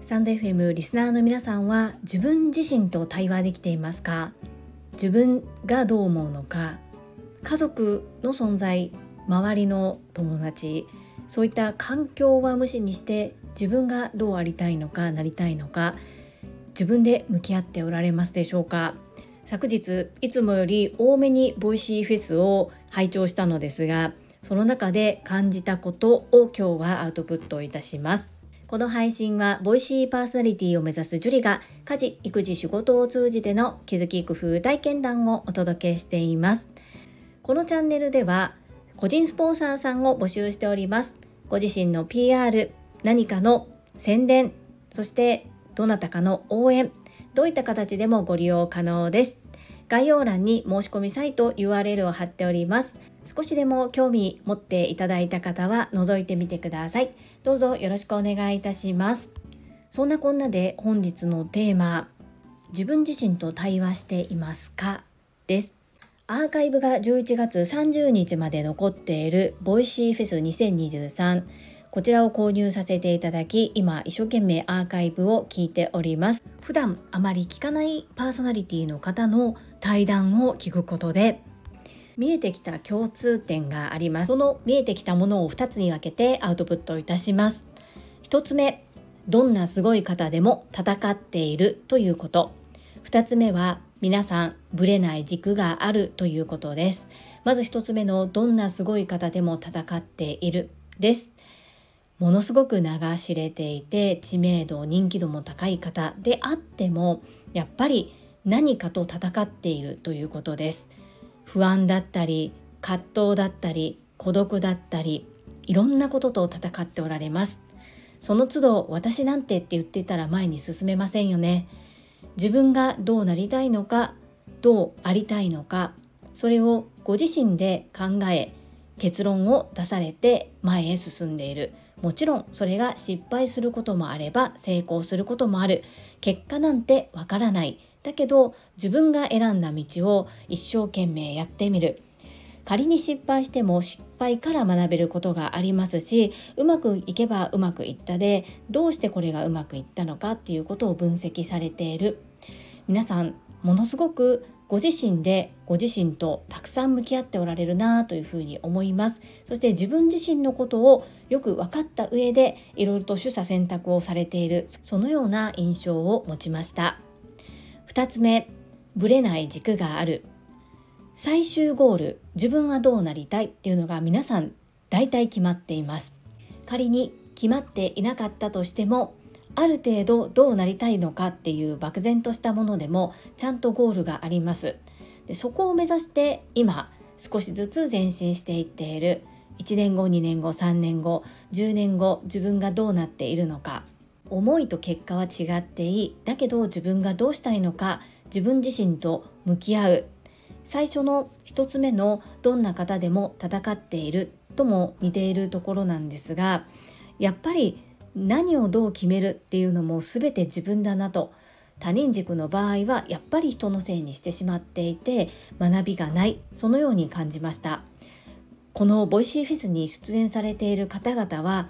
スタンド FM リスナーの皆さんは自分自身と対話できていますか？自分がどう思うのか？家族の存在周りの友達そういった環境は無視にして自分がどうありたいのかなりたいのか？自分で向き合っておられますでしょうか？昨日いつもより多めにボイシーフェスを拝聴したのですがその中で感じたことを今日はアウトプットいたします。この配信はボイシーパーソナリティを目指すジュリが家事育児仕事を通じての気づき工夫体験談をお届けしています。このチャンネルでは個人スポンサーさんを募集しております。ご自身の PR 何かの宣伝そしてどなたかの応援どういった形でもご利用可能です。概要欄に申し込みサイト URL を貼っております。少しでも興味持っていただいた方は覗いてみてください。どうぞよろしくお願いいたします。そんなこんなで本日のテーマ自分自身と対話していますか？です。アーカイブが11月30日まで残っているボイシーフェス2023こちらを購入させていただき今一生懸命アーカイブを聞いております。普段あまり聞かないパーソナリティの方の対談を聞くことで見えてきた共通点があります。その見えてきたものを2つに分けてアウトプットいたします。1つ目どんなすごい方でも戦っているということ。2つ目は皆さんぶれない軸があるということです。まず1つ目のどんなすごい方でも戦っているです。ものすごく名が知れていて知名度人気度も高い方であってもやっぱり何かと戦っているということです。不安だったり葛藤だったり孤独だったりいろんなことと戦っておられます。その都度私なんてって言ってたら前に進めませんよね。自分がどうなりたいのかどうありたいのかそれをご自身で考え結論を出されて前へ進んでいる。もちろんそれが失敗することもあれば成功することもある。結果なんてわからない。だけど自分が選んだ道を一生懸命やってみる。仮に失敗しても失敗から学べることがありますしうまくいけばうまくいったでどうしてこれがうまくいったのかっていうことを分析されている。皆さんものすごくご自身でご自身とたくさん向き合っておられるなというふうに思います。そして自分自身のことをよく分かった上でいろいろと取捨選択をされている。そのような印象を持ちました。2つ目ぶれない軸がある。最終ゴール自分はどうなりたいっていうのが皆さん大体決まっています。仮に決まっていなかったとしてもある程度どうなりたいのかっていう漠然としたものでもちゃんとゴールがあります。でそこを目指して今少しずつ前進していっている。1年後2年後3年後10年後自分がどうなっているのか。思いと結果は違っていい。だけど自分がどうしたいのか自分自身と向き合う。最初の1つ目のどんな方でも戦っているとも似ているところなんですがやっぱり何をどう決めるっていうのも全て自分だなと。他人軸の場合はやっぱり人のせいにしてしまっていて学びがない。そのように感じました。このボイシーフェスに出演されている方々は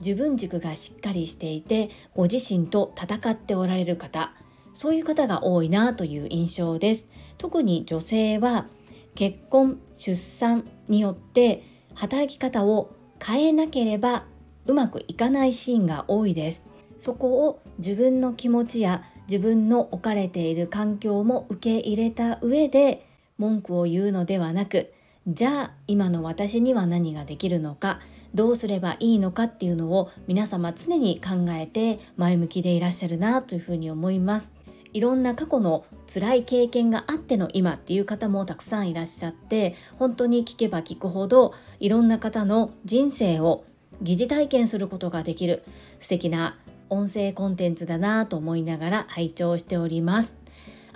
自分軸がしっかりしていてご自身と戦っておられる方そういう方が多いなという印象です。特に女性は結婚出産によって働き方を変えなければうまくいかないシーンが多いです。そこを自分の気持ちや自分の置かれている環境も受け入れた上で文句を言うのではなくじゃあ今の私には何ができるのかどうすればいいのかっていうのを皆様常に考えて前向きでいらっしゃるなというふうに思います。いろんな過去の辛い経験があっての今っていう方もたくさんいらっしゃって本当に聞けば聞くほどいろんな方の人生を疑似体験することができる素敵な音声コンテンツだなと思いながら拝聴しております。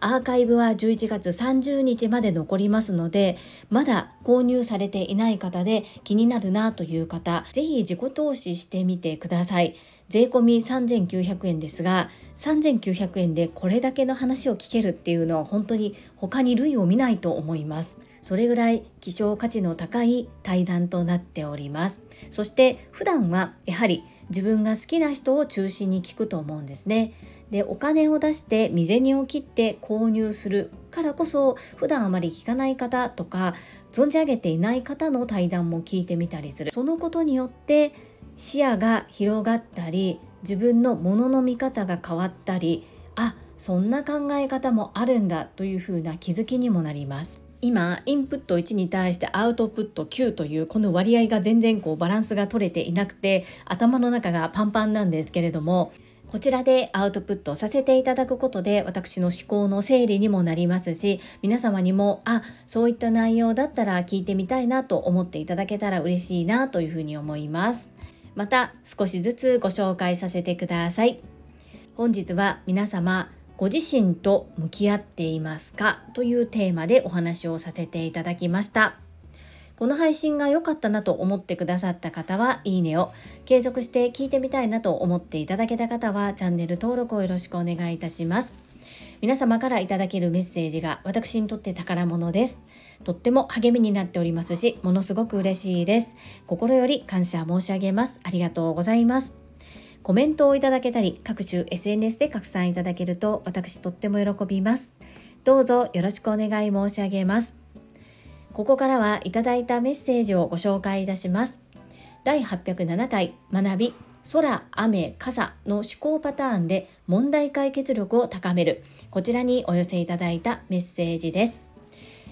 アーカイブは11月30日まで残りますのでまだ購入されていない方で気になるなという方是非自己投資してみてください。税込3900円ですが3900円でこれだけの話を聞けるっていうのは本当に他に類を見ないと思います。それぐらい希少価値の高い対談となっております。そして普段はやはり自分が好きな人を中心に聞くと思うんですね。でお金を出して身銭を切って購入するからこそ普段あまり聞かない方とか存じ上げていない方の対談も聞いてみたりする。そのことによって視野が広がったり自分のものの見方が変わったりあそんな考え方もあるんだというふうな気づきにもなります。今インプット1に対してアウトプット9というこの割合が全然こうバランスが取れていなくて頭の中がパンパンなんですけれどもこちらでアウトプットさせていただくことで私の思考の整理にもなりますし皆様にもあそういった内容だったら聞いてみたいなと思っていただけたら嬉しいなというふうに思います。また少しずつご紹介させてください。本日は皆様ご自身と向き合っていますか？というテーマでお話をさせていただきました。この配信が良かったなと思ってくださった方はいいねを、継続して聞いてみたいなと思っていただけた方はチャンネル登録をよろしくお願いいたします。皆様からいただけるメッセージが私にとって宝物です。とっても励みになっておりますし、ものすごく嬉しいです。心より感謝申し上げます。ありがとうございます。コメントをいただけたり、各種 SNS で拡散いただけると私とっても喜びます。どうぞよろしくお願い申し上げます。ここからはいただいたメッセージをご紹介いたします。第807回学び空、雨、傘の思考パターンで問題解決力を高める。こちらにお寄せいただいたメッセージです。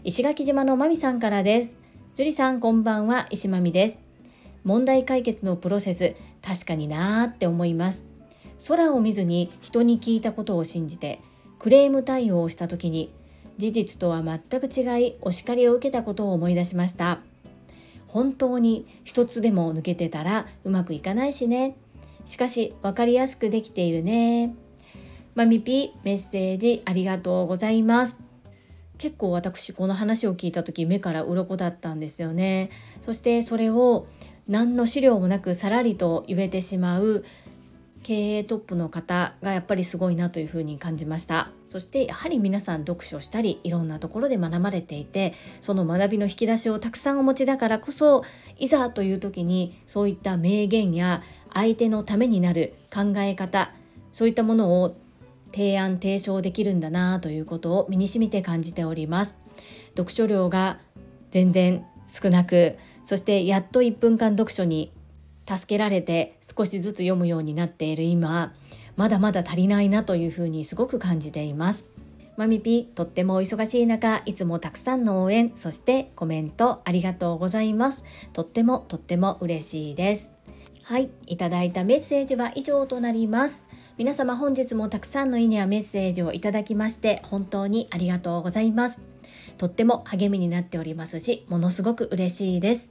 石垣島のまみさんからです。樹里さんこんばんは、石まみです。問題解決のプロセス、確かになーって思います。空を見ずに人に聞いたことを信じて、クレーム対応をした時に事実とは全く違いお叱りを受けたことを思い出しました。本当に一つでも抜けてたらうまくいかないしね。しかし分かりやすくできているね。マミピメッセージありがとうございます。結構私この話を聞いた時目から鱗だったんですよね。そしてそれを何の資料もなくさらりと言えてしまう経営トップの方がやっぱりすごいなというふうに感じました。そしてやはり皆さん読書したりいろんなところで学ばれていてその学びの引き出しをたくさんお持ちだからこそいざという時にそういった名言や相手のためになる考え方そういったものを提案提唱できるんだなということを身に染みて感じております。読書量が全然少なくそしてやっと1分間読書に助けられて少しずつ読むようになっている今まだまだ足りないなというふうにすごく感じています。マミピとってもお忙しい中いつもたくさんの応援そしてコメントありがとうございます。とってもとっても嬉しいです。はいいただいたメッセージは以上となります。皆様本日もたくさんのいいねやメッセージをいただきまして本当にありがとうございます。とっても励みになっておりますしものすごく嬉しいです。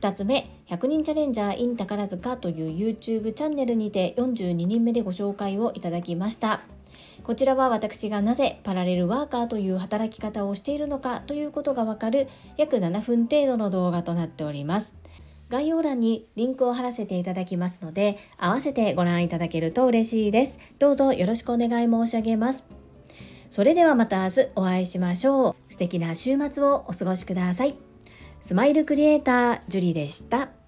2つ目100人チャレンジャー in 宝塚という YouTube チャンネルにて42人目でご紹介をいただきました。こちらは私がなぜパラレルワーカーという働き方をしているのかということがわかる約7分程度の動画となっております。概要欄にリンクを貼らせていただきますので合わせてご覧いただけると嬉しいです。どうぞよろしくお願い申し上げます。それではまた明日お会いしましょう。素敵な週末をお過ごしください。スマイルクリエイタージュリでした。